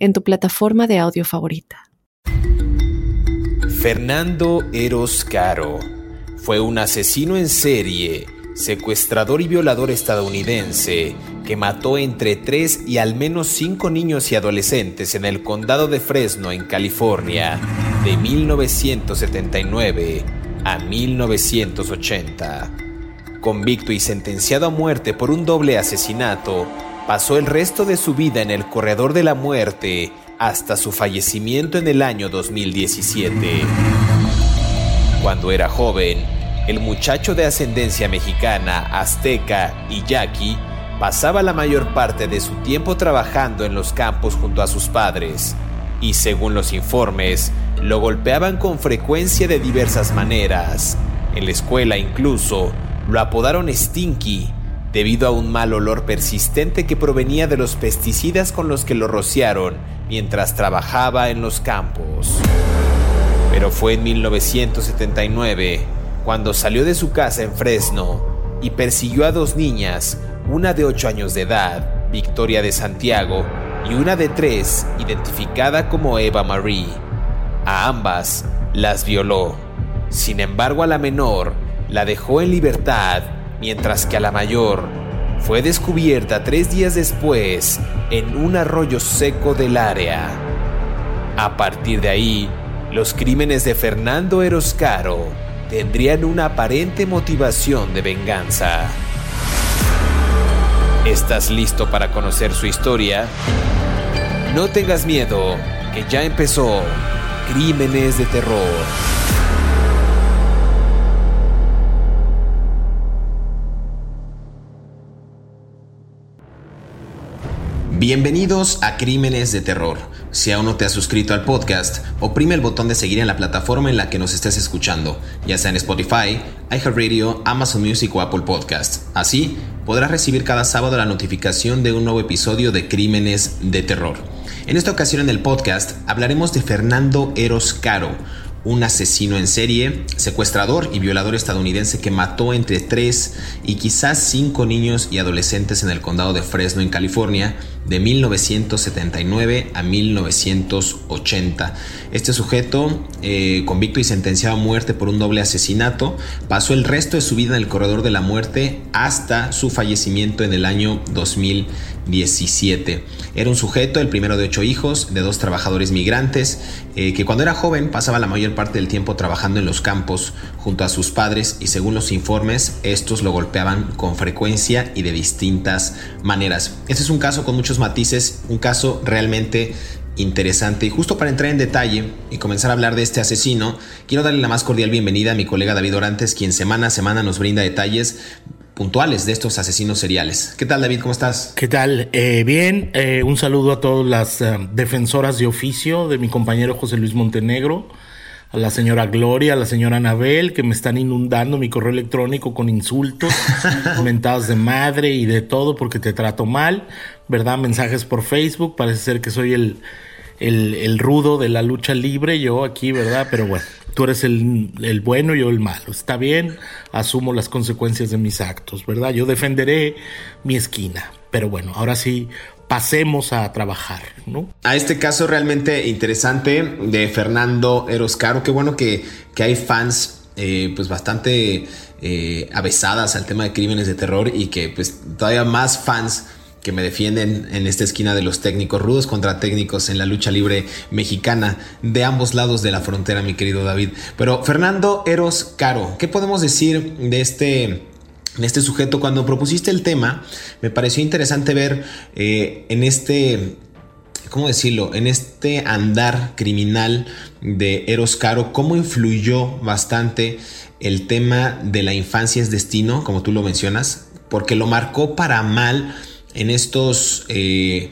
en tu plataforma de audio favorita. Fernando Eros Caro fue un asesino en serie, secuestrador y violador estadounidense que mató entre tres y al menos cinco niños y adolescentes en el condado de Fresno, en California, de 1979 a 1980. Convicto y sentenciado a muerte por un doble asesinato, pasó el resto de su vida en el corredor de la muerte hasta su fallecimiento en el año 2017. Cuando era joven, el muchacho de ascendencia mexicana, azteca y yaqui pasaba la mayor parte de su tiempo trabajando en los campos junto a sus padres, y según los informes, lo golpeaban con frecuencia de diversas maneras. En la escuela incluso lo apodaron Stinky debido a un mal olor persistente que provenía de los pesticidas con los que lo rociaron mientras trabajaba en los campos. Pero fue en 1979 cuando salió de su casa en Fresno y persiguió a dos niñas, una de 8 años de edad, Victoria de Santiago, y una de 3, identificada como Eva Marie. A ambas las violó. Sin embargo, a la menor la dejó en libertad mientras que a la mayor fue descubierta tres días después en un arroyo seco del área. A partir de ahí, los crímenes de Fernando Eroscaro tendrían una aparente motivación de venganza. ¿Estás listo para conocer su historia? No tengas miedo, que ya empezó Crímenes de Terror. Bienvenidos a Crímenes de Terror. Si aún no te has suscrito al podcast, oprime el botón de seguir en la plataforma en la que nos estés escuchando, ya sea en Spotify, iHeartRadio, Amazon Music o Apple Podcast. Así podrás recibir cada sábado la notificación de un nuevo episodio de Crímenes de Terror. En esta ocasión en el podcast hablaremos de Fernando Eros Caro, un asesino en serie, secuestrador y violador estadounidense que mató entre 3 y quizás 5 niños y adolescentes en el condado de Fresno, en California, de 1979 a 1980. Este sujeto, eh, convicto y sentenciado a muerte por un doble asesinato, pasó el resto de su vida en el corredor de la muerte hasta su fallecimiento en el año 2017. Era un sujeto, el primero de ocho hijos, de dos trabajadores migrantes, eh, que cuando era joven pasaba la mayor parte del tiempo trabajando en los campos junto a sus padres y según los informes, estos lo golpeaban con frecuencia y de distintas maneras. Este es un caso con muchos matices, un caso realmente interesante. Y justo para entrar en detalle y comenzar a hablar de este asesino, quiero darle la más cordial bienvenida a mi colega David Orantes, quien semana a semana nos brinda detalles puntuales de estos asesinos seriales. ¿Qué tal David? ¿Cómo estás? ¿Qué tal? Eh, bien, eh, un saludo a todas las eh, defensoras de oficio de mi compañero José Luis Montenegro, a la señora Gloria, a la señora Anabel, que me están inundando mi correo electrónico con insultos, comentados de madre y de todo porque te trato mal, ¿verdad? Mensajes por Facebook, parece ser que soy el, el, el rudo de la lucha libre, yo aquí, ¿verdad? Pero bueno tú eres el, el, bueno y yo el malo. Está bien, asumo las consecuencias de mis actos, ¿verdad? Yo defenderé mi esquina. Pero bueno, ahora sí, pasemos a trabajar, ¿no? A este caso realmente interesante de Fernando Eroscaro. Qué bueno que, que hay fans eh, pues bastante eh, avesadas al tema de crímenes de terror y que pues todavía más fans que me defienden en esta esquina de los técnicos rudos contra técnicos en la lucha libre mexicana de ambos lados de la frontera, mi querido David. Pero Fernando Eros Caro, ¿qué podemos decir de este en este sujeto. Cuando propusiste el tema, me pareció interesante ver eh, en este, ¿cómo decirlo? En este andar criminal de Eros Caro, cómo influyó bastante el tema de la infancia es destino, como tú lo mencionas, porque lo marcó para mal en estos... Eh,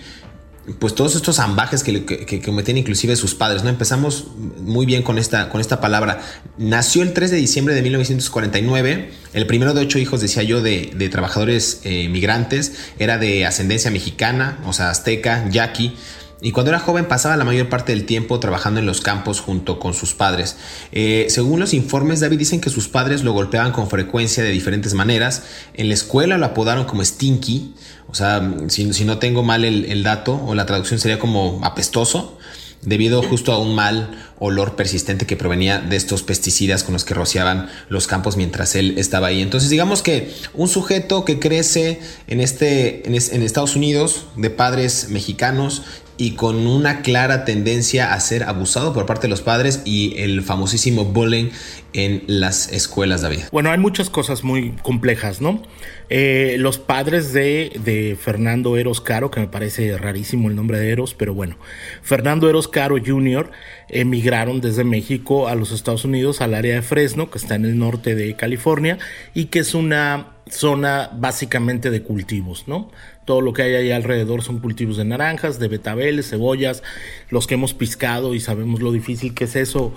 pues todos estos ambajes que, que, cometían inclusive sus padres, ¿no? Empezamos muy bien con esta, con esta palabra. Nació el 3 de diciembre de 1949, el primero de ocho hijos, decía yo, de, trabajadores eh, migrantes, era de ascendencia mexicana, o sea, azteca, yaqui, y cuando era joven pasaba la mayor parte del tiempo trabajando en los campos junto con sus padres. Eh, según los informes, David dicen que sus padres lo golpeaban con frecuencia de diferentes maneras. En la escuela lo apodaron como Stinky, o sea, si, no tengo mal el, dato o la traducción sería como apestoso, debido justo a un mal olor persistente que provenía de estos pesticidas con los que rociaban los campos mientras él estaba ahí. Entonces digamos que un sujeto que crece en, este, en Estados Unidos de padres mexicanos y con una clara tendencia a ser abusado por parte de los padres y el famosísimo bullying en las escuelas, David. Bueno, hay muchas cosas muy complejas, ¿no? Eh, los padres de, de, Fernando Eros Caro, que me parece rarísimo el nombre de Eros, pero bueno, Fernando Eros Caro Jr. emigraron desde México a los Estados Unidos, al área de Fresno, que está en el norte de California, y que es una zona básicamente de cultivos, ¿no? Todo lo que hay ahí alrededor son cultivos de naranjas, de betabeles, cebollas, los que hemos piscado y sabemos lo difícil que es eso.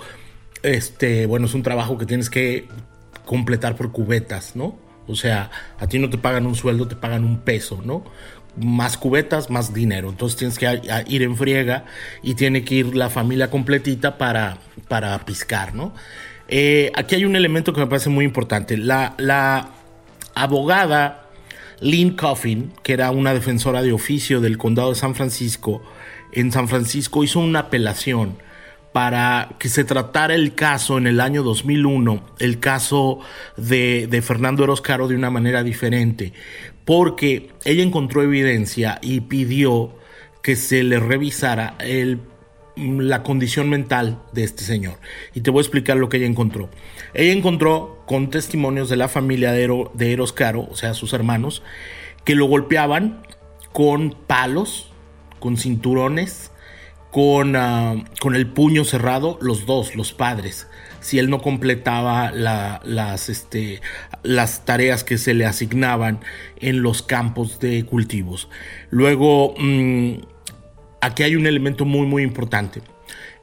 Este, bueno, es un trabajo que tienes que completar por cubetas, ¿no? O sea, a ti no te pagan un sueldo, te pagan un peso, ¿no? Más cubetas, más dinero. Entonces tienes que ir en friega y tiene que ir la familia completita para, para piscar, ¿no? Eh, aquí hay un elemento que me parece muy importante. La, la abogada Lynn Coffin, que era una defensora de oficio del condado de San Francisco, en San Francisco hizo una apelación para que se tratara el caso en el año 2001, el caso de, de Fernando Eroscaro de una manera diferente, porque ella encontró evidencia y pidió que se le revisara el la condición mental de este señor. Y te voy a explicar lo que ella encontró. Ella encontró con testimonios de la familia de, de Eros Caro, o sea, sus hermanos, que lo golpeaban con palos, con cinturones, con, ah, con el puño cerrado, los dos, los padres, si él no completaba las, este, las tareas que se le asignaban en los campos de cultivos. Luego, mm, aquí hay un elemento muy, muy importante.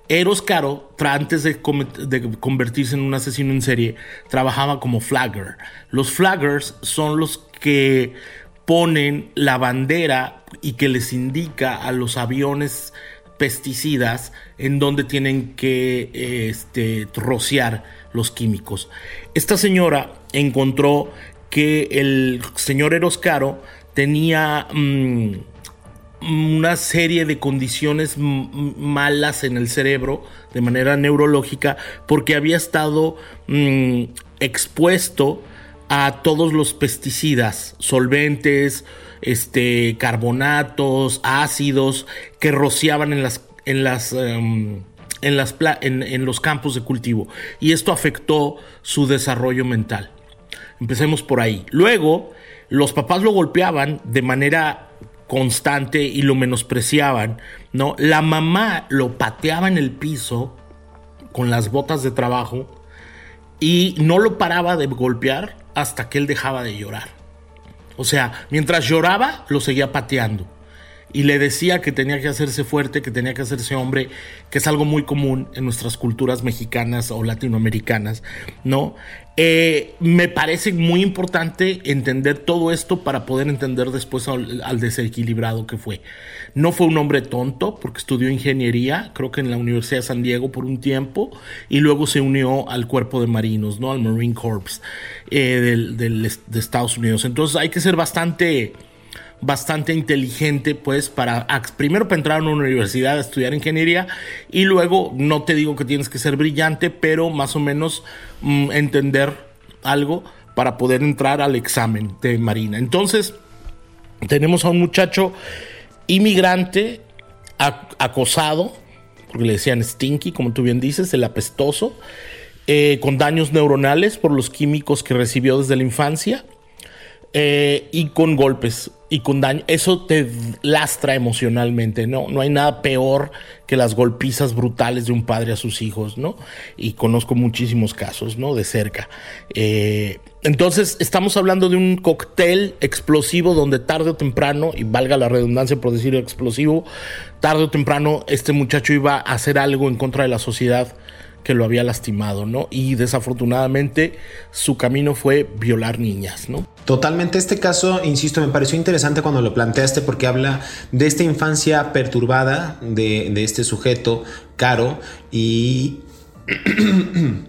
Eros Caro, antes de, convertirse en un asesino en serie, trabajaba como flagger. Los flaggers son los que ponen la bandera y que les indica a los aviones pesticidas en donde tienen que este, rociar los químicos. Esta señora encontró que el señor Eros Caro tenía... Mm, una serie de condiciones malas en el cerebro de manera neurológica porque había estado mm, expuesto a todos los pesticidas, solventes, este, carbonatos, ácidos que rociaban en las, en las, em, en, las en los campos de cultivo y esto afectó su desarrollo mental. Empecemos por ahí. Luego, los papás lo golpeaban de manera constante y lo menospreciaban, ¿no? La mamá lo pateaba en el piso con las botas de trabajo y no lo paraba de golpear hasta que él dejaba de llorar. O sea, mientras lloraba, lo seguía pateando y le decía que tenía que hacerse fuerte, que tenía que hacerse hombre, que es algo muy común en nuestras culturas mexicanas o latinoamericanas, ¿no? Eh, me parece muy importante entender todo esto para poder entender después al, desequilibrado que fue. No fue un hombre tonto porque estudió ingeniería, creo que en la Universidad de San Diego por un tiempo, y luego se unió al cuerpo de marinos, ¿no? Al Marine Corps eh, de Estados Unidos. Entonces hay que ser bastante bastante inteligente, pues, para primero para entrar a una universidad a estudiar ingeniería y luego, no te digo que tienes que ser brillante, pero más o menos mm, entender algo para poder entrar al examen de Marina. Entonces, tenemos a un muchacho inmigrante acosado, porque le decían stinky, como tú bien dices, el apestoso, eh, con daños neuronales por los químicos que recibió desde la infancia eh, y con golpes y con daño, eso te lastra emocionalmente, ¿no? No hay nada peor que las golpizas brutales de un padre a sus hijos, ¿no? Y conozco muchísimos casos, ¿no? De cerca. Eh, entonces, estamos hablando de un cóctel explosivo donde tarde o temprano, y valga la redundancia por decir explosivo, tarde o temprano este muchacho iba a hacer algo en contra de la sociedad que lo había lastimado, ¿no? Y desafortunadamente su camino fue violar niñas, ¿no? Totalmente este caso, insisto, me pareció interesante cuando lo planteaste porque habla de esta infancia perturbada de, de este sujeto, Caro, y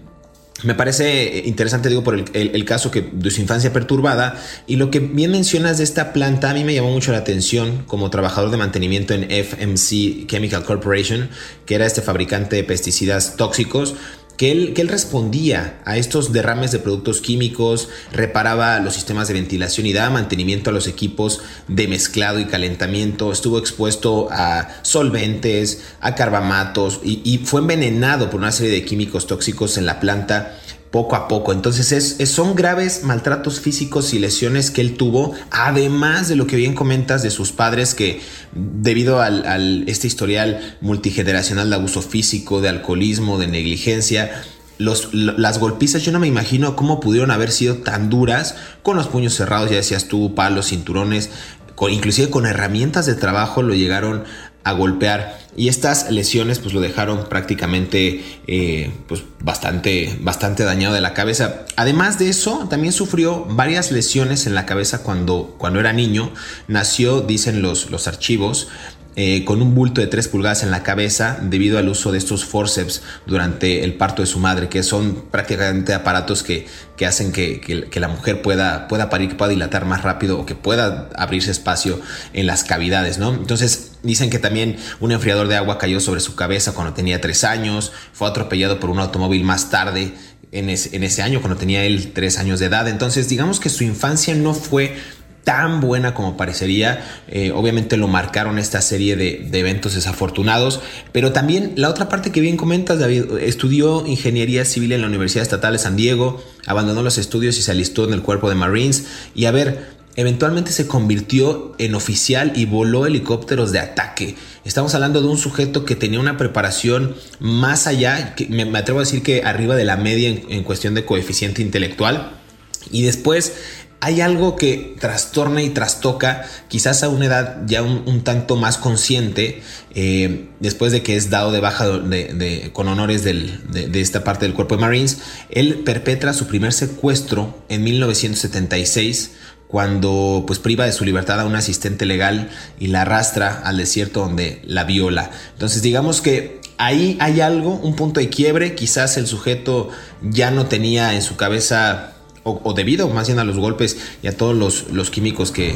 Me parece interesante, digo, por el, caso que de su infancia perturbada. Y lo que bien mencionas de esta planta, a mí me llamó mucho la atención como trabajador de mantenimiento en FMC Chemical Corporation, que era este fabricante de pesticidas tóxicos que él, respondía a estos derrames de productos químicos, reparaba los sistemas de ventilación y daba mantenimiento a los equipos de mezclado y calentamiento, estuvo expuesto a solventes, a carbamatos y fue envenenado por una serie de químicos tóxicos en la planta poco a poco. Entonces es, son graves maltratos físicos y lesiones que él tuvo, además de lo que bien comentas de sus padres que debido al, este historial multigeneracional de abuso físico, de alcoholismo, de negligencia, las golpizas, yo no me imagino cómo pudieron haber sido tan duras con los puños cerrados, ya decías tú, palos, cinturones, inclusive con herramientas de trabajo lo llegaron a golpear y estas lesiones pues lo dejaron prácticamente eh, pues bastante, bastante dañado de la cabeza. Además de eso, también sufrió varias lesiones en la cabeza cuando, cuando era niño. Nació, dicen los, los archivos, eh, con un bulto de 3 pulgadas en la cabeza debido al uso de estos forceps durante el parto de su madre, que son prácticamente aparatos que, que hacen que, que, la mujer pueda, pueda parir, que pueda dilatar más rápido o que pueda abrirse espacio en las cavidades, ¿no? Entonces dicen que también un enfriador de agua cayó sobre su cabeza cuando tenía 3 años, fue atropellado por un automóvil más tarde en en ese año, cuando tenía él 3 años de edad. Entonces digamos que su infancia no fue tan buena como parecería. Eh, obviamente lo marcaron esta serie de, eventos desafortunados, pero también la otra parte que bien comentas, David, estudió ingeniería civil en la Universidad Estatal de San Diego, abandonó los estudios y se alistó en el cuerpo de Marines y a ver, eventualmente se convirtió en oficial y voló helicópteros de ataque. Estamos hablando de un sujeto que tenía una preparación más allá, que me, atrevo a decir que arriba de la media en cuestión de coeficiente intelectual. Y después hay algo que trastorna y trastoca, quizás a una edad ya un, tanto más consciente, eh, después de que es dado de baja con honores de, esta parte del cuerpo de Marines, él perpetra su primer secuestro en 1976 cuando pues priva de su libertad a un asistente legal y la arrastra al desierto donde la viola. Entonces digamos que ahí hay algo, un punto de quiebre, quizás el sujeto ya no tenía en su cabeza o, debido más bien a los golpes y a todos los, químicos que,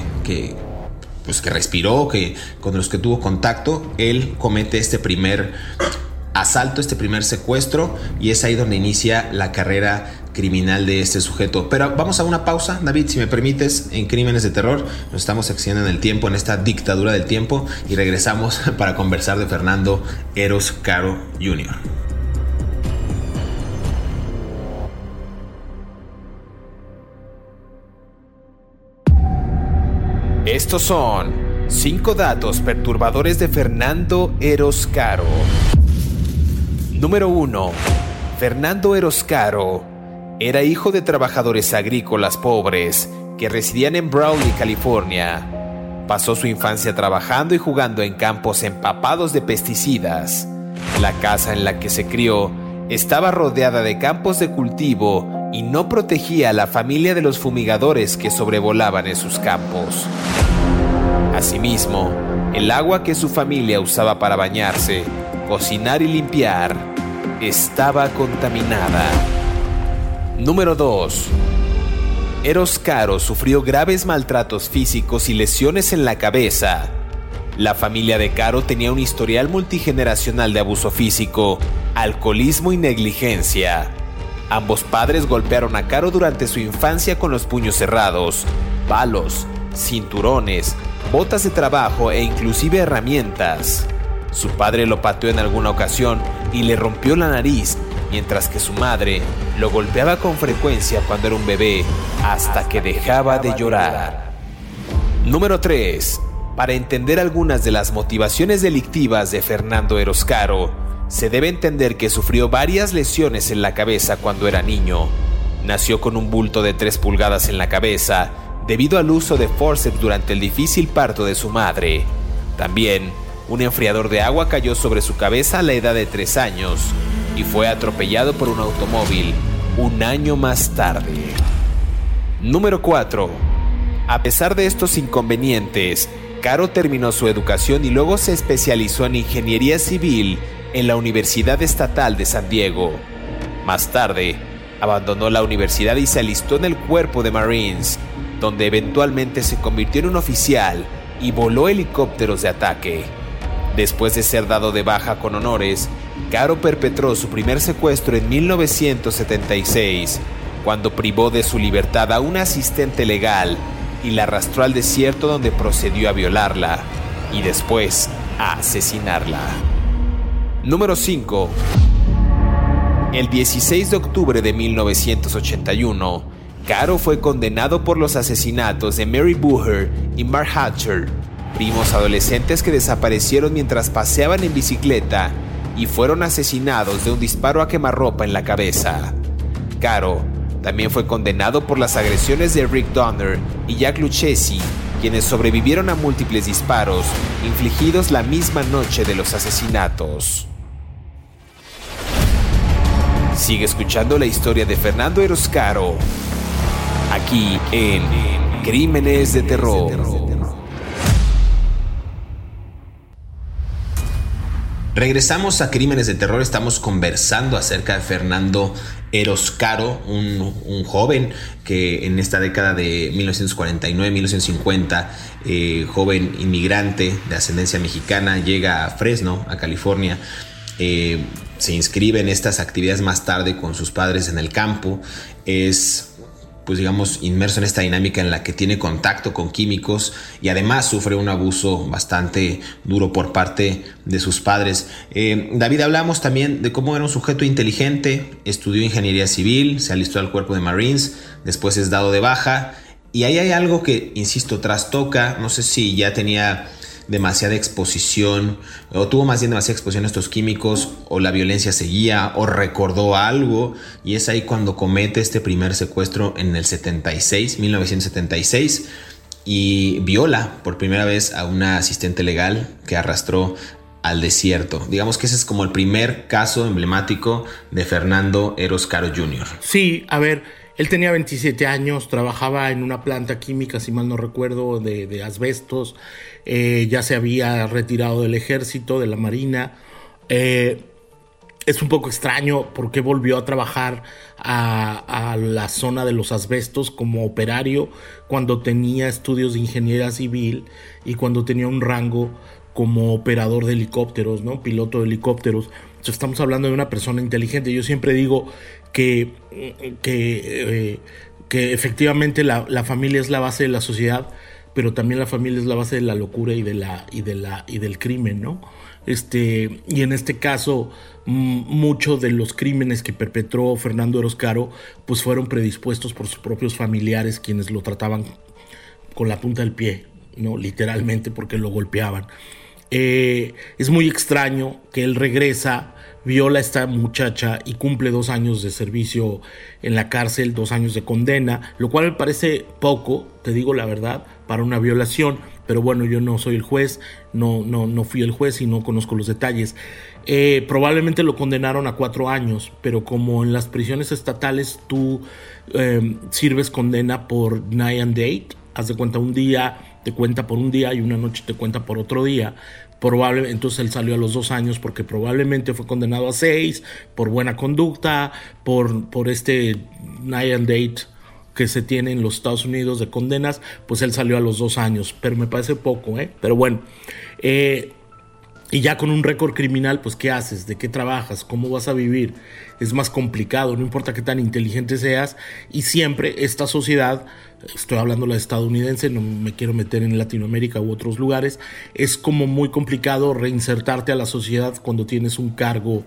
pues que respiró, que, con los que tuvo contacto, él comete este primer asalto, este primer secuestro y es ahí donde inicia la carrera criminal de este sujeto. Pero vamos a una pausa, David, si me permites, en Crímenes de Terror. Nos estamos excediendo en el tiempo, en esta dictadura del tiempo y regresamos para conversar de Fernando Eros Caro Jr. Estos son 5 datos perturbadores de Fernando Eroscaro. Número 1. Fernando Eroscaro era hijo de trabajadores agrícolas pobres que residían en Brawley, California. Pasó su infancia trabajando y jugando en campos empapados de pesticidas. La casa en la que se crió estaba rodeada de campos de cultivo y no protegía a la familia de los fumigadores que sobrevolaban en sus campos. Asimismo, el agua que su familia usaba para bañarse, cocinar y limpiar estaba contaminada. Número 2. Eros Caro sufrió graves maltratos físicos y lesiones en la cabeza. La familia de Caro tenía un historial multigeneracional de abuso físico, alcoholismo y negligencia. Ambos padres golpearon a Caro durante su infancia con los puños cerrados, palos, cinturones, botas de trabajo e inclusive herramientas. Su padre lo pateó en alguna ocasión y le rompió la nariz, mientras que su madre lo golpeaba con frecuencia cuando era un bebé hasta que dejaba de llorar. Número 3. Para entender algunas de las motivaciones delictivas de Fernando Eroscaro, se debe entender que sufrió varias lesiones en la cabeza cuando era niño. Nació con un bulto de 3 pulgadas en la cabeza debido al uso de forceps durante el difícil parto de su madre. También, un enfriador de agua cayó sobre su cabeza a la edad de 3 años y fue atropellado por un automóvil un año más tarde. Número 4. A pesar de estos inconvenientes, Caro terminó su educación y luego se especializó en ingeniería civil en la Universidad Estatal de San Diego. Más tarde, abandonó la universidad y se alistó en el cuerpo de Marines, donde eventualmente se convirtió en un oficial y voló helicópteros de ataque. Después de ser dado de baja con honores, Caro perpetró su primer secuestro en 1976, cuando privó de su libertad a una asistente legal y la arrastró al desierto donde procedió a violarla y después a asesinarla. Número 5. El 16 de octubre de 1981, Caro fue condenado por los asesinatos de Mary Booher y Mark Hatcher, primos adolescentes que desaparecieron mientras paseaban en bicicleta y fueron asesinados de un disparo a quemarropa en la cabeza. Caro también fue condenado por las agresiones de Rick Donner y Jack Lucchesi, quienes sobrevivieron a múltiples disparos infligidos la misma noche de los asesinatos. Sigue escuchando la historia de Fernando Eroscaro aquí en Crímenes de Terror. Regresamos a Crímenes de Terror, estamos conversando acerca de Fernando Eroscaro, un, joven que en esta década de 1949-1950, eh, joven inmigrante de ascendencia mexicana, llega a Fresno, a California, eh, se inscribe en estas actividades más tarde con sus padres en el campo, es pues digamos, inmerso en esta dinámica en la que tiene contacto con químicos y además sufre un abuso bastante duro por parte de sus padres. Eh, David, hablamos también de cómo era un sujeto inteligente, estudió ingeniería civil, se alistó al cuerpo de Marines, después es dado de baja y ahí hay algo que, insisto, trastoca, no sé si ya tenía demasiada exposición, o tuvo más bien demasiada exposición a estos químicos, o la violencia seguía, o recordó algo, y es ahí cuando comete este primer secuestro en el 76, 1976, y viola por primera vez a una asistente legal que arrastró al desierto. Digamos que ese es como el primer caso emblemático de Fernando Eros Caro Jr. Sí, a ver, él tenía 27 años, trabajaba en una planta química, si mal no recuerdo, de, asbestos, eh, ya se había retirado del ejército, de la marina. Eh, es un poco extraño porque volvió a trabajar a, a, la zona de los asbestos como operario cuando tenía estudios de ingeniería civil y cuando tenía un rango como operador de helicópteros, ¿no? Piloto de helicópteros. estamos hablando de una persona inteligente. Yo siempre digo que, que, eh, que efectivamente la, familia es la base de la sociedad, pero también la familia es la base de la locura y, de la, y, de la, y del crimen, ¿no? Este, y en este caso, muchos de los crímenes que perpetró Fernando Eroscaro, pues fueron predispuestos por sus propios familiares, quienes lo trataban con la punta del pie, ¿no? Literalmente porque lo golpeaban. Eh, es muy extraño que él regresa viola a esta muchacha y cumple dos años de servicio en la cárcel, dos años de condena, lo cual me parece poco, te digo la verdad, para una violación, pero bueno, yo no soy el juez, no, no, no fui el juez y no conozco los detalles. Eh, probablemente lo condenaron a cuatro años, pero como en las prisiones estatales tú eh, sirves condena por night and date, haz de cuenta un día, te cuenta por un día y una noche te cuenta por otro día Probable, entonces él salió a los dos años porque probablemente fue condenado a seis por buena conducta, por, por este night and date que se tiene en los Estados Unidos de condenas, pues él salió a los dos años, pero me parece poco, ¿eh? Pero bueno, eh, y ya con un récord criminal, pues ¿qué haces? ¿De qué trabajas? ¿Cómo vas a vivir? Es más complicado, no importa qué tan inteligente seas. Y siempre esta sociedad, estoy hablando la estadounidense, no me quiero meter en Latinoamérica u otros lugares, es como muy complicado reinsertarte a la sociedad cuando tienes un cargo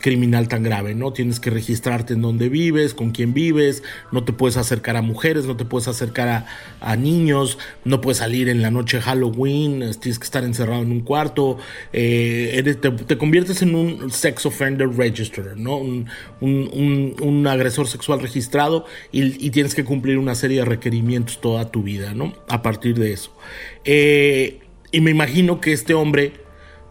criminal tan grave, ¿no? Tienes que registrarte en dónde vives, con quién vives, no te puedes acercar a mujeres, no te puedes acercar a, niños, no puedes salir en la noche Halloween, tienes que estar encerrado en un cuarto, eh, te, conviertes en un sex offender register, ¿no? Un, agresor sexual registrado y, tienes que cumplir una serie de requerimientos toda tu vida, ¿no? A partir de eso. Eh, y me imagino que este hombre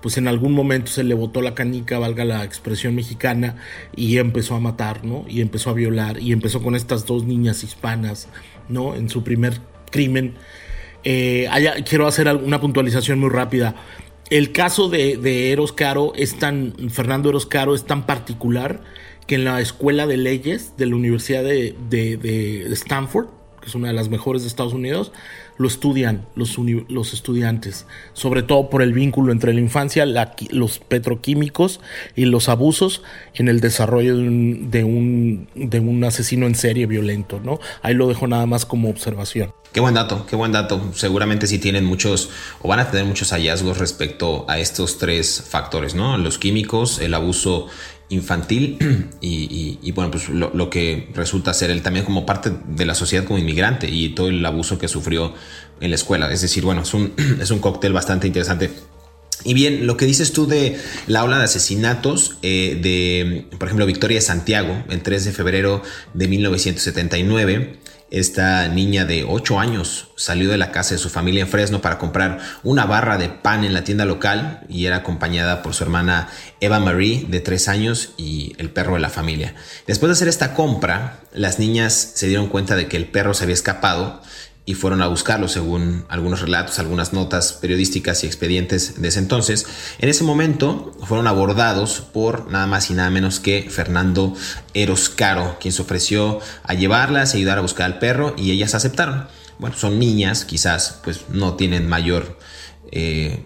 pues en algún momento se le botó la canica, valga la expresión mexicana, y empezó a matar, ¿no? Y empezó a violar, y empezó con estas dos niñas hispanas, ¿no? En su primer crimen. Eh, quiero hacer una puntualización muy rápida. El caso de, Eros Caro es tan, Fernando Eros Caro es tan particular que en la Escuela de Leyes de la Universidad de, de Stanford, que es una de las mejores de Estados Unidos, lo estudian los, los estudiantes, sobre todo por el vínculo entre la infancia, los petroquímicos y los abusos en el desarrollo de un, de un, de un asesino en serie violento, ¿no? Ahí lo dejo nada más como observación. Qué buen dato, qué buen dato. Seguramente sí tienen muchos o van a tener muchos hallazgos respecto a estos tres factores, ¿no? Los químicos, el abuso infantil y, bueno, pues lo, que resulta ser él también como parte de la sociedad como inmigrante y todo el abuso que sufrió en la escuela. Es decir, bueno, es un, es un cóctel bastante interesante. Y bien, lo que dices tú de la ola de asesinatos eh, de, por ejemplo, Victoria Santiago, el 3 de febrero de 1979, esta niña de 8 años salió de la casa de su familia en Fresno para comprar una barra de pan en la tienda local y era acompañada por su hermana Eva Marie de 3 años y el perro de la familia. Después de hacer esta compra, las niñas se dieron cuenta de que el perro se había escapado y fueron a buscarlo según algunos relatos, algunas notas periodísticas y expedientes de ese entonces. En ese momento fueron abordados por nada más y nada menos que Fernando Eroscaro, quien se ofreció a llevarlas ayudar a buscar al perro y ellas aceptaron. Bueno, son niñas, quizás pues no tienen mayor... Eh,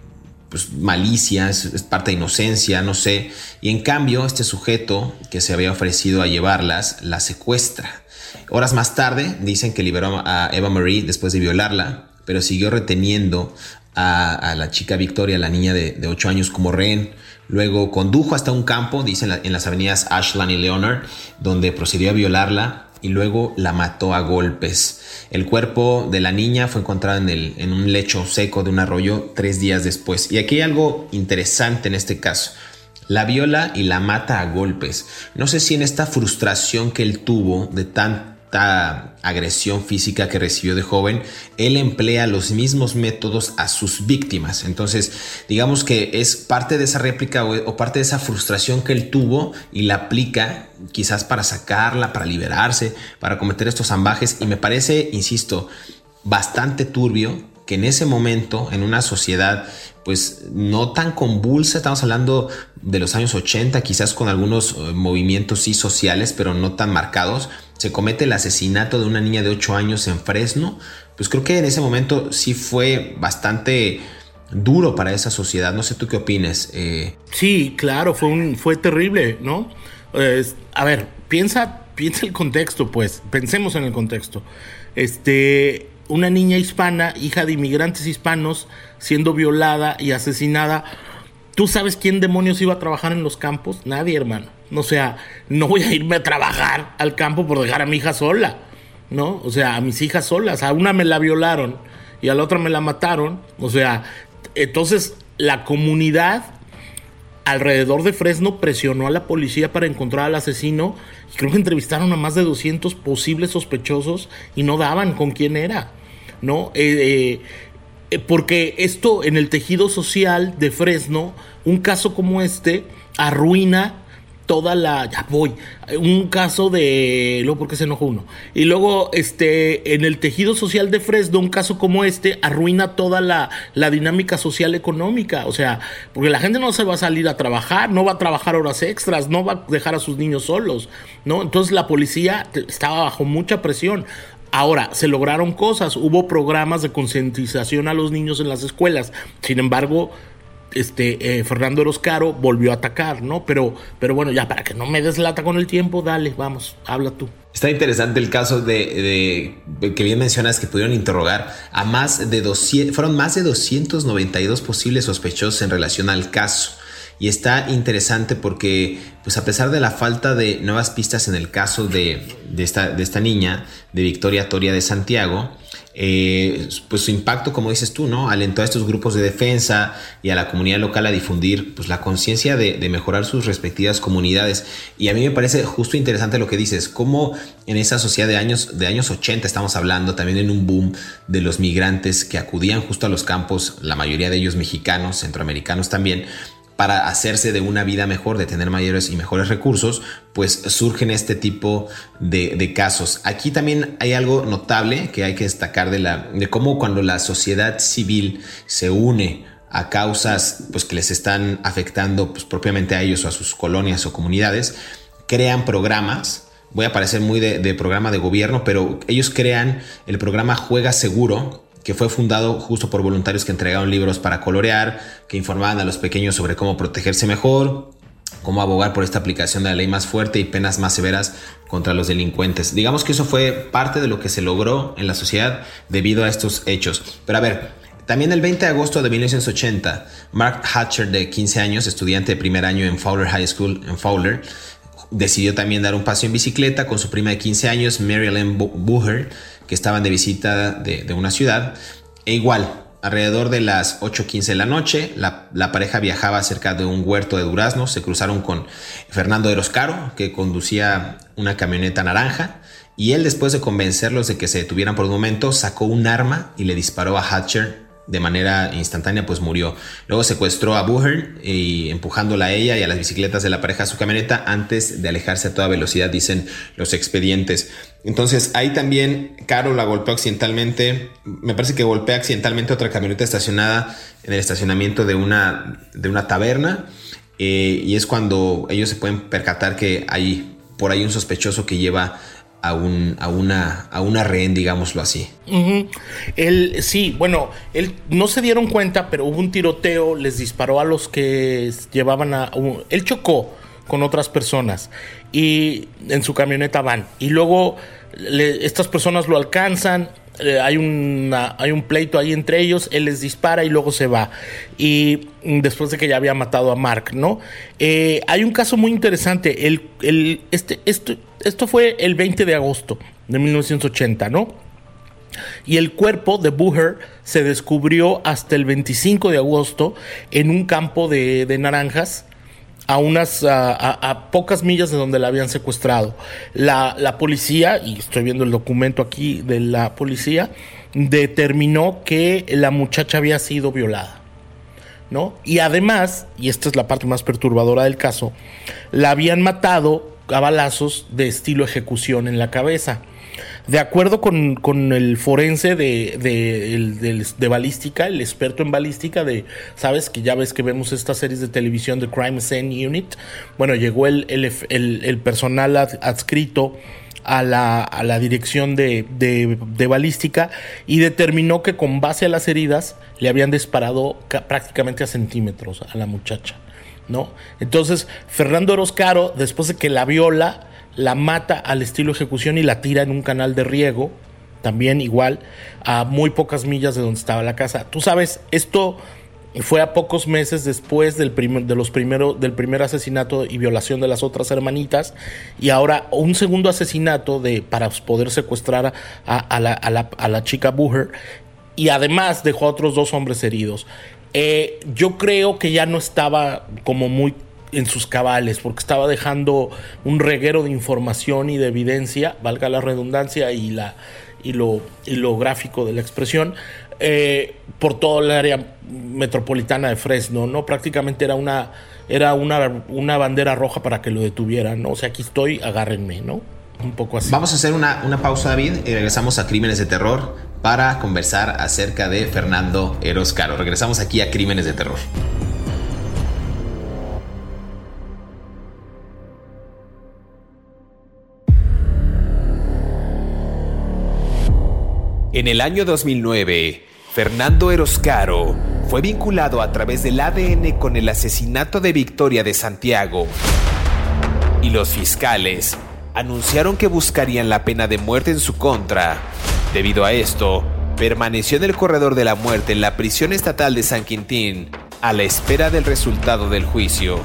pues, malicia, es, es, parte de inocencia, no sé. Y en cambio, este sujeto que se había ofrecido a llevarlas, la secuestra. Horas más tarde dicen que liberó a Eva Marie después de violarla, pero siguió reteniendo a, la chica Victoria, la niña de, de 8 años, como rehén. Luego condujo hasta un campo, dicen en las avenidas Ashland y Leonard, donde procedió a violarla y luego la mató a golpes. El cuerpo de la niña fue encontrado en, un lecho seco de un arroyo tres días después. Y aquí hay algo interesante en este caso. La viola y la mata a golpes. No sé si en esta frustración que él tuvo de tan agresión física que recibió de joven, él emplea los mismos métodos a sus víctimas. Entonces, digamos que es parte de esa réplica o, parte de esa frustración que él tuvo y la aplica quizás para sacarla, para liberarse, para cometer estos ambajes. Y me parece, insisto, bastante turbio que en ese momento, en una sociedad pues no tan convulsa, estamos hablando de los años 80, quizás con algunos eh, movimientos sí sociales, pero no tan marcados, se comete el asesinato de una niña de 8 años en Fresno, pues creo que en ese momento sí fue bastante duro para esa sociedad. No sé tú qué opines. Eh. Sí, claro, fue, un, fue terrible, ¿no? a ver, piensa, piensa el contexto, pues, pensemos en el contexto. Este, una niña hispana, hija de inmigrantes hispanos, siendo violada y asesinada. ¿Tú sabes quién demonios iba a trabajar en los campos? Nadie, hermano. O sea, no voy a irme a trabajar al campo por dejar a mi hija sola, ¿no? O sea, a mis hijas solas. A una me la violaron y a la otra me la mataron. O sea, entonces la comunidad alrededor de Fresno presionó a la policía para encontrar al asesino creo que entrevistaron a más de 200 posibles sospechosos y no daban con quién era, ¿no? Eh, eh, porque esto en el tejido social de Fresno, un caso como este arruina toda la. Ya voy. Un caso de. Luego, ¿por qué se enojó uno? Y luego, este, en el tejido social de Fresno, un caso como este arruina toda la, la dinámica social económica. O sea, porque la gente no se va a salir a trabajar, no va a trabajar horas extras, no va a dejar a sus niños solos, ¿no? Entonces la policía estaba bajo mucha presión. Ahora, se lograron cosas, hubo programas de concientización a los niños en las escuelas. Sin embargo, este, eh, Fernando Eroscaro volvió a atacar, ¿no? Pero, pero bueno, ya para que no me deslata con el tiempo, dale, vamos, habla tú. Está interesante el caso de, que bien mencionas que pudieron interrogar a más de 200, fueron más de 292 posibles sospechosos en relación al caso. Y está interesante porque pues a pesar de la falta de nuevas pistas en el caso de, esta, de esta niña, de Victoria Toria de Santiago, eh, pues su impacto, como dices tú, ¿no? Alentó a estos grupos de defensa y a la comunidad local a difundir pues, la conciencia de, mejorar sus respectivas comunidades. Y a mí me parece justo interesante lo que dices, cómo en esa sociedad de años, de años 80 estamos hablando, también en un boom de los migrantes que acudían justo a los campos, la mayoría de ellos mexicanos, centroamericanos también, para hacerse de una vida mejor, de tener mayores y mejores recursos, pues surgen este tipo de, casos. Aquí también hay algo notable que hay que destacar de, la, de cómo cuando la sociedad civil se une a causas pues, que les están afectando pues, propiamente a ellos o a sus colonias o comunidades, crean programas voy a parecer muy de, de, programa de gobierno, pero ellos crean el programa Juega Seguro, que fue fundado justo por voluntarios que entregaron libros para colorear, que informaban a los pequeños sobre cómo protegerse mejor, cómo abogar por esta aplicación de la ley más fuerte y penas más severas contra los delincuentes. Digamos que eso fue parte de lo que se logró en la sociedad debido a estos hechos. Pero a ver, también el 20 de agosto de 1980, Mark Hatcher, de 15 años, estudiante de primer año en Fowler High School en Fowler, decidió también dar un paseo en bicicleta con su prima de 15 años, Mary Ellen Booher, que estaban de visita de, una ciudad. E igual, alrededor de las 8.15 de la noche, la, pareja viajaba cerca de un huerto de duraznos. Se cruzaron con Fernando Eroscaro, que conducía una camioneta naranja. Y él, después de convencerlos de que se detuvieran por un momento, sacó un arma y le disparó a Hatcher de manera instantánea pues murió. Luego secuestró a Booher y empujándola a ella y a las bicicletas de la pareja a su camioneta antes de alejarse a toda velocidad, dicen los expedientes. Entonces ahí también Caro la golpeó accidentalmente, me parece que golpea accidentalmente otra camioneta estacionada en el estacionamiento de una, de una taberna eh, y es cuando ellos se pueden percatar que hay por ahí un sospechoso que lleva a, un, a, una, a una rehén, digámoslo así. él, sí, bueno, él no se dieron cuenta, pero hubo un tiroteo, les disparó a los que llevaban a... él chocó con otras personas y en su camioneta van. Y luego estas personas lo alcanzan, eh, hay, hay un pleito ahí entre ellos, él les dispara y luego se va. Y después de que ya había matado a Mark, ¿no? Eh, hay un caso muy interesante. El, el, este, esto, esto fue el 20 de agosto de 1980, ¿no? Y el cuerpo de Booher se descubrió hasta el 25 de agosto en un campo de, de naranjas a unas a, pocas millas de donde la habían secuestrado. La, la, policía, y estoy viendo el documento aquí de la policía, determinó que la muchacha había sido violada. ¿No? Y además, y esta es la parte más perturbadora del caso, la habían matado a balazos de estilo ejecución en la cabeza. De acuerdo con, el forense de, de, balística, el experto en balística de, sabes que ya ves que vemos estas series de televisión de Crime Scene Unit, bueno, llegó el, el, personal adscrito a la, a la dirección de, de, balística y determinó que con base a las heridas le habían disparado prácticamente a centímetros a la muchacha. ¿no? Entonces, Fernando Orozcaro, después de que la viola, la mata al estilo ejecución y la tira en un canal de riego, también igual, a muy pocas millas de donde estaba la casa. Tú sabes, esto fue a pocos meses después del, primer, de los del primer asesinato y violación de las otras hermanitas y ahora un segundo asesinato de, para poder secuestrar a, la, a la, chica Booher y además dejó a otros dos hombres heridos. Eh, yo creo que ya no estaba como muy en sus cabales, porque estaba dejando un reguero de información y de evidencia, valga la redundancia y, la, y, lo, y lo gráfico de la expresión, eh, por todo el área metropolitana de Fresno, ¿no? Prácticamente era una, era una, una bandera roja para que lo detuvieran, ¿no? O sea, aquí estoy, agárrenme, ¿no? Un poco así. Vamos a hacer una, una pausa, David, y regresamos a Crímenes de Terror para conversar acerca de Fernando Eros Caro. Regresamos aquí a Crímenes de Terror. En el año 2009, Fernando Eroscaro fue vinculado a través del ADN con el asesinato de Victoria de Santiago. Y los fiscales anunciaron que buscarían la pena de muerte en su contra. Debido a esto, permaneció en el corredor de la muerte en la prisión estatal de San Quintín a la espera del resultado del juicio.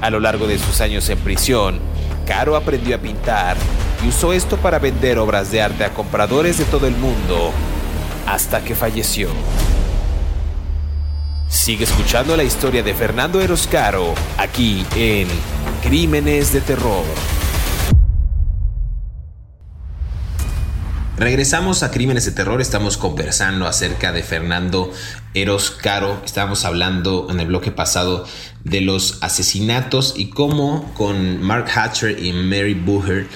A lo largo de sus años en prisión, Caro aprendió a pintar y usó esto para vender obras de arte a compradores de todo el mundo, hasta que falleció. Sigue escuchando la historia de Fernando Eros Caro aquí en Crímenes de Terror. Regresamos a Crímenes de Terror, estamos conversando acerca de Fernando Eros Caro, estábamos hablando en el bloque pasado de los asesinatos y cómo con Mark Hatcher y Mary Booher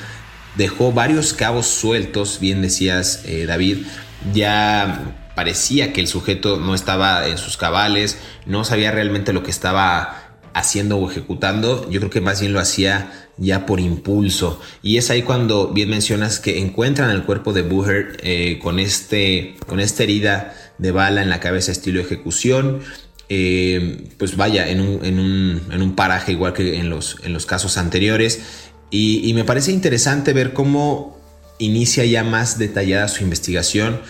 dejó varios cabos sueltos, bien decías eh, David, ya parecía que el sujeto no estaba en sus cabales, no sabía realmente lo que estaba haciendo o ejecutando, yo creo que más bien lo hacía ya por impulso. Y es ahí cuando bien mencionas que encuentran el cuerpo de Booher eh, con, este, con esta herida de bala en la cabeza estilo ejecución. Eh, pues vaya, en un, en, un, en un, paraje igual que en los, en los casos anteriores. Y, y me parece interesante ver cómo inicia ya más detallada su investigación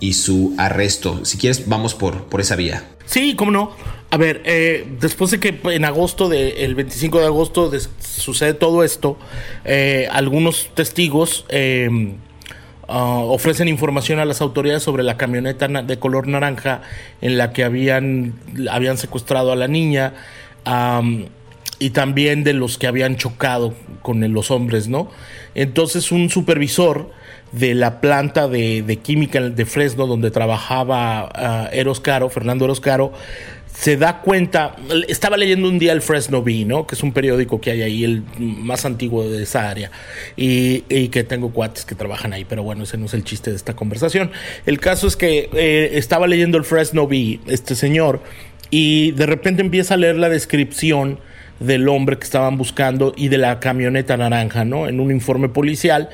y su arresto. Si quieres, vamos por, por esa vía. Sí, cómo no. A ver, eh, después de que en agosto, de, el 25 de agosto, sucede todo esto, eh, algunos testigos em, ah, ofrecen información a las autoridades sobre la camioneta de color naranja en la que habían, habían secuestrado a la niña y también de los que habían chocado con los hombres, ¿no? Entonces un supervisor de la planta de, química de Fresno donde trabajaba uh, Eros Caro, Fernando Eros Caro, se da cuenta, estaba leyendo un día el Fresno Bee, ¿no? que es un periódico que hay ahí, el más antiguo de esa área, y, que tengo cuates que trabajan ahí, pero bueno, ese no es el chiste de esta conversación. El caso es que eh, estaba leyendo el Fresno Bee, este señor, y de repente empieza a leer la descripción del hombre que estaban buscando y de la camioneta naranja, ¿no? En un informe policial,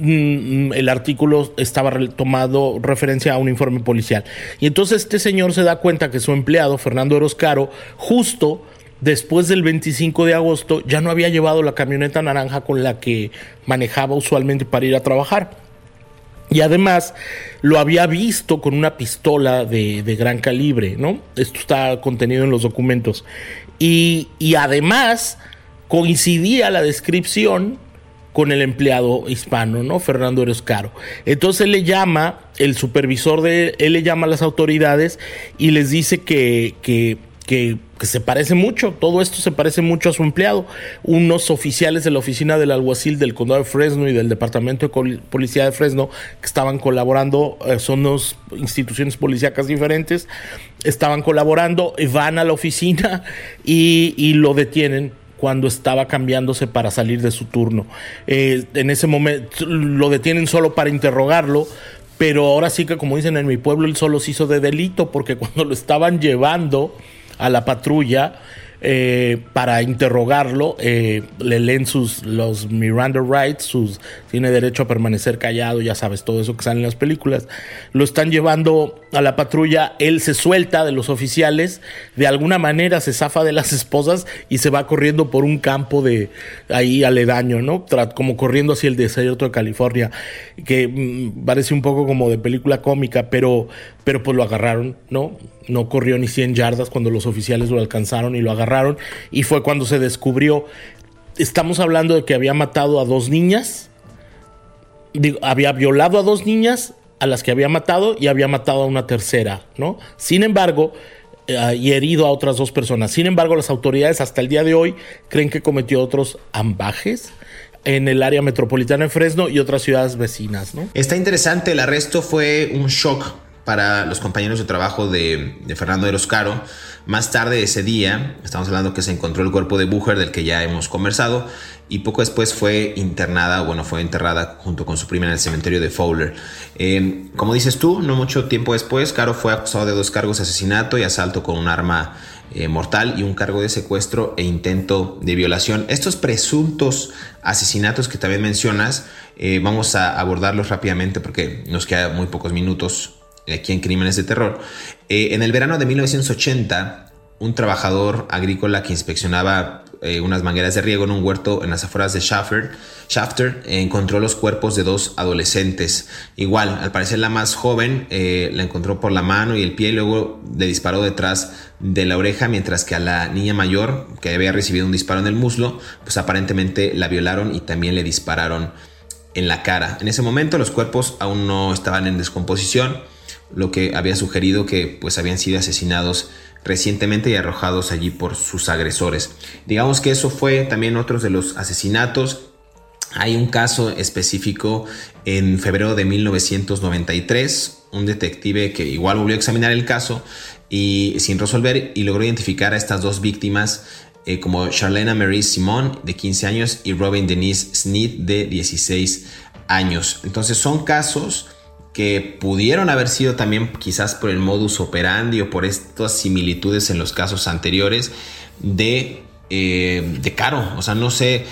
el artículo estaba tomado referencia a un informe policial. Y entonces este señor se da cuenta que su empleado, Fernando Eroscaro, justo después del 25 de agosto ya no había llevado la camioneta naranja con la que manejaba usualmente para ir a trabajar. Y además lo había visto con una pistola de, de, gran calibre, ¿no? Esto está contenido en los documentos. Y, y además coincidía la descripción con el empleado hispano, ¿no? Fernando Caro. Entonces él le llama, el supervisor de él le llama a las autoridades y les dice que, que que, se parece mucho, todo esto se parece mucho a su empleado. Unos oficiales de la oficina del alguacil del condado de Fresno y del departamento de policía de Fresno que estaban colaborando, eh, son dos instituciones policíacas diferentes, estaban colaborando, van a la oficina y, lo detienen cuando estaba cambiándose para salir de su turno. Eh, en ese momento lo detienen solo para interrogarlo, pero ahora sí que como dicen en mi pueblo, él solo se hizo de delito porque cuando lo estaban llevando a la patrulla eh, para interrogarlo, eh, le leen sus los Miranda rights, sus tiene derecho a permanecer callado, ya sabes, todo eso que sale en las películas. Lo están llevando a la patrulla, él se suelta de los oficiales, de alguna manera se zafa de las esposas y se va corriendo por un campo de ahí aledaño, ¿no? Como corriendo hacia el desierto de California, que mm, parece un poco como de película cómica, pero, pero pues lo agarraron, ¿no? No corrió ni 100 yardas cuando los oficiales lo alcanzaron y lo agarraron. Y fue cuando se descubrió. Estamos hablando de que había matado a dos niñas. había violado a dos niñas a las que había matado y había matado a una tercera, ¿no? Sin embargo, eh, y herido a otras dos personas. Sin embargo, las autoridades hasta el día de hoy creen que cometió otros ambajes en el área metropolitana de Fresno y otras ciudades vecinas, ¿no? Está interesante, el arresto fue un shock para los compañeros de trabajo de, Fernando Eroscaro. Más tarde ese día, estamos hablando que se encontró el cuerpo de Bucher, del que ya hemos conversado, y poco después fue internada, bueno, fue enterrada junto con su prima en el cementerio de Fowler. Em, como dices tú, no mucho tiempo después, Caro fue acusado de dos cargos de asesinato y asalto con un arma eh, mortal y un cargo de secuestro e intento de violación. Estos presuntos asesinatos que también mencionas, eh, vamos a abordarlos rápidamente porque nos quedan muy pocos minutos aquí en Crímenes de Terror. Eh, en el verano de 1980, un trabajador agrícola que inspeccionaba eh, unas mangueras de riego en un huerto en las afueras de Shafter, Shafter encontró los cuerpos de dos adolescentes. Igual, al parecer la más joven eh, la encontró por la mano y el pie y luego le disparó detrás de la oreja, mientras que a la niña mayor, que había recibido un disparo en el muslo, pues aparentemente la violaron y también le dispararon en la cara. En ese momento los cuerpos aún no estaban en descomposición, lo que había sugerido que pues habían sido asesinados recientemente y arrojados allí por sus agresores. Digamos que eso fue también otro de los asesinatos. Hay un caso específico en febrero de 1993, un detective que igual volvió a examinar el caso y sin resolver y logró identificar a estas dos víctimas eh, como Charlena Marie Simon de 15 años y Robin Denise Smith de 16 años. Entonces son casos que pudieron haber sido también quizás por el modus operandi o por estas similitudes en los casos anteriores de, eh, de Caro. O sea, no sé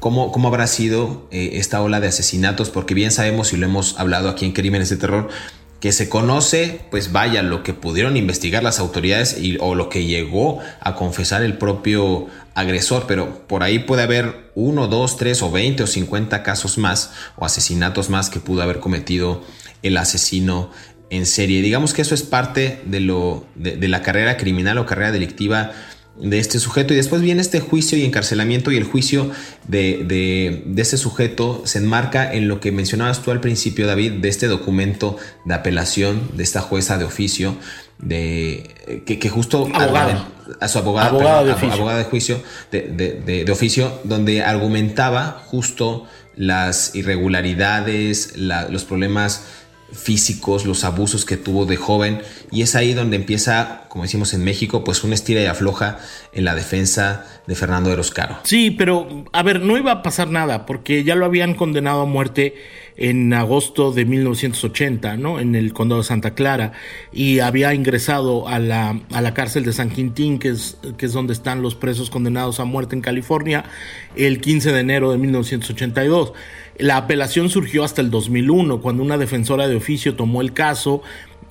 cómo, cómo habrá sido eh, esta ola de asesinatos, porque bien sabemos y lo hemos hablado aquí en Crímenes de Terror, que se conoce, pues vaya, lo que pudieron investigar las autoridades y, o lo que llegó a confesar el propio agresor, pero por ahí puede haber uno, dos, tres o veinte o cincuenta casos más o asesinatos más que pudo haber cometido el asesino en serie. Digamos que eso es parte de, lo, de, la carrera criminal o carrera delictiva de este sujeto. Y después viene este juicio y encarcelamiento y el juicio de, de, ese sujeto se enmarca en lo que mencionabas tú al principio David de este documento de apelación de esta jueza de oficio de que, justo a su abogada, de abogada de juicio de, de, oficio donde argumentaba justo las irregularidades los problemas físicos, los abusos que tuvo de joven y es ahí donde empieza, como decimos en México, pues una estira y afloja en la defensa de Fernando de Caro. Sí, pero a ver, no iba a pasar nada porque ya lo habían condenado a muerte en agosto de 1980, ¿no? En el condado de Santa Clara y había ingresado a la, a la cárcel de San Quintín, que es, que es donde están los presos condenados a muerte en California, el 15 de enero de 1982. La apelación surgió hasta el 2001, cuando una defensora de oficio tomó el caso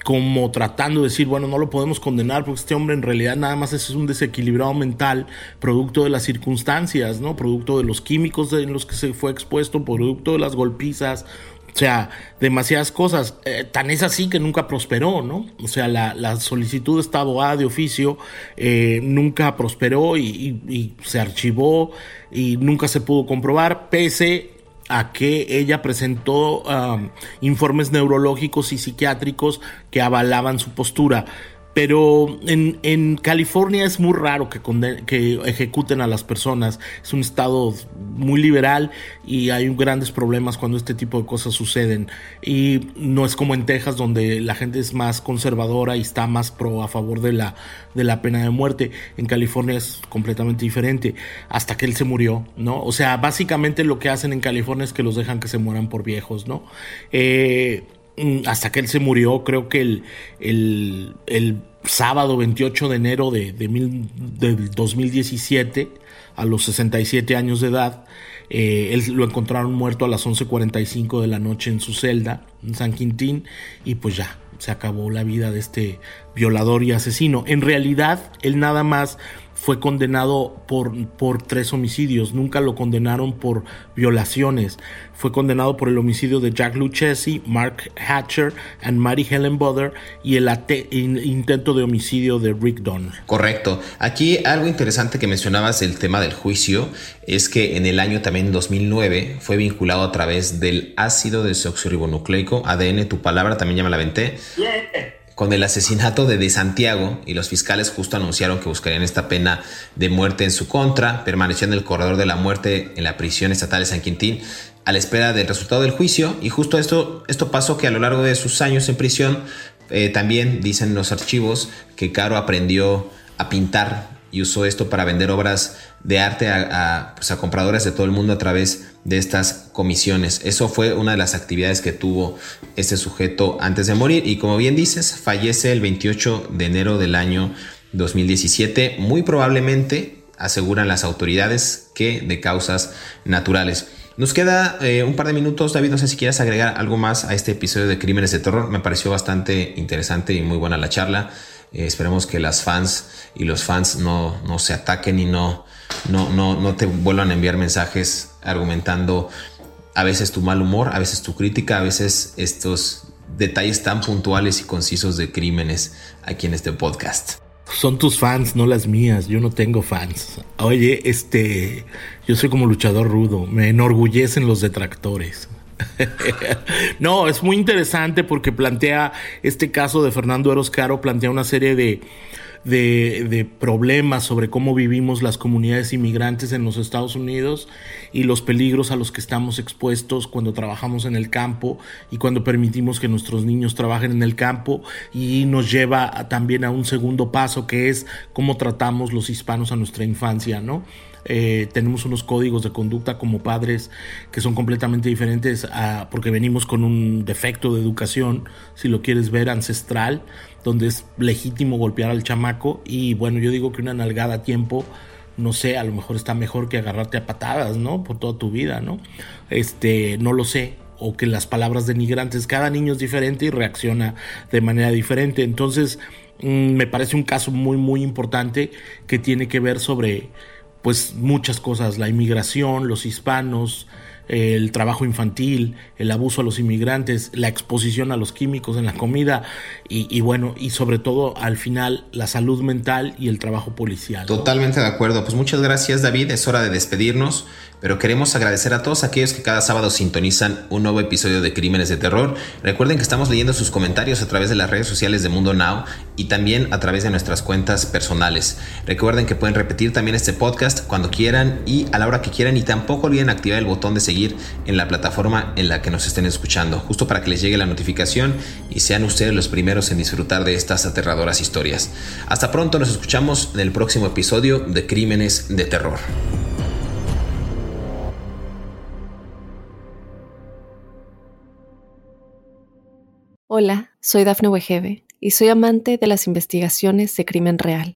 como tratando de decir, bueno, no lo podemos condenar porque este hombre en realidad nada más es un desequilibrado mental, producto de las circunstancias, ¿no? Producto de los químicos en los que se fue expuesto, producto de las golpizas, o sea, demasiadas cosas. Eh, tan es así que nunca prosperó, ¿no? O sea, la, solicitud de esta abogada de oficio eh, nunca prosperó y, y, se archivó y nunca se pudo comprobar, pese a que ella presentó um, informes neurológicos y psiquiátricos que avalaban su postura. Pero en, en, California es muy raro que, que ejecuten a las personas. Es un estado muy liberal y hay grandes problemas cuando este tipo de cosas suceden. Y no es como en Texas donde la gente es más conservadora y está más pro a favor de la, de la pena de muerte. En California es completamente diferente. Hasta que él se murió, ¿no? O sea, básicamente lo que hacen en California es que los dejan que se mueran por viejos, ¿no? Eh, hasta que él se murió, creo que el, el, sábado 28 de enero de, de, 2017, a los 67 años de edad, eh, él lo encontraron muerto a las 11.45 de la noche en su celda, en San Quintín, y pues ya, se acabó la vida de este violador y asesino. En realidad, él nada más fue condenado por, por tres homicidios, nunca lo condenaron por violaciones. Fue condenado por el homicidio de Jack Lucchesi, Mark Hatcher y Mary Helen Butter y el intento de homicidio de Rick Donner. Correcto. Aquí algo interesante que mencionabas del tema del juicio es que en el año también 2009 fue vinculado a través del ácido desoxirribonucleico, ADN, tu palabra también ya me la venté con el asesinato de De Santiago y los fiscales justo anunciaron que buscarían esta pena de muerte en su contra, permaneció en el corredor de la muerte en la prisión estatal de San Quintín a la espera del resultado del juicio. Y justo esto, esto pasó que a lo largo de sus años en prisión eh, también dicen los archivos que Caro aprendió a pintar y usó esto para vender obras de arte a, pues, a, compradores de todo el mundo a través de estas comisiones. Eso fue una de las actividades que tuvo este sujeto antes de morir y como bien dices, fallece el 28 de enero del año 2017, muy probablemente, aseguran las autoridades, que de causas naturales. Nos queda eh, un par de minutos, David, no sé si quieres agregar algo más a este episodio de Crímenes de Terror, me pareció bastante interesante y muy buena la charla. Eh, esperemos que las fans y los fans no, no se ataquen y no, no, no, no te vuelvan a enviar mensajes argumentando a veces tu mal humor, a veces tu crítica, a veces estos detalles tan puntuales y concisos de crímenes aquí en este podcast. Son tus fans, no las mías. Yo no tengo fans. Oye, este, yo soy como luchador rudo. Me enorgullecen los detractores. no, es muy interesante porque plantea este caso de Fernando Eros Caro, plantea una serie de, de, problemas sobre cómo vivimos las comunidades inmigrantes en los Estados Unidos y los peligros a los que estamos expuestos cuando trabajamos en el campo y cuando permitimos que nuestros niños trabajen en el campo y nos lleva también a un segundo paso que es cómo tratamos los hispanos a nuestra infancia, ¿no? Eh, tenemos unos códigos de conducta como padres que son completamente diferentes a, porque venimos con un defecto de educación, si lo quieres ver, ancestral, donde es legítimo golpear al chamaco y bueno, yo digo que una nalgada a tiempo no sé, a lo mejor está mejor que agarrarte a patadas, ¿no? Por toda tu vida, ¿no? Este, no lo sé, o que las palabras denigrantes, cada niño es diferente y reacciona de manera diferente. Entonces, mm, me parece un caso muy, muy importante que tiene que ver sobre pues muchas cosas, la inmigración, los hispanos, el trabajo infantil, el abuso a los inmigrantes, la exposición a los químicos en la comida y, bueno, y sobre todo al final la salud mental y el trabajo policial. Totalmente de acuerdo. Pues muchas gracias David, es hora de despedirnos, pero queremos agradecer a todos aquellos que cada sábado sintonizan un nuevo episodio de Crímenes de Terror. Recuerden que estamos leyendo sus comentarios a través de las redes sociales de Mundo Now y también a través de nuestras cuentas personales. Recuerden que pueden repetir también este podcast cuando quieran y a la hora que quieran y tampoco olviden activar el botón de en la plataforma en la que nos estén escuchando, justo para que les llegue la notificación y sean ustedes los primeros en disfrutar de estas aterradoras historias. Hasta pronto, nos escuchamos en el próximo episodio de Crímenes de Terror. Hola, soy Dafne Wegebe y soy amante de las investigaciones de crimen real.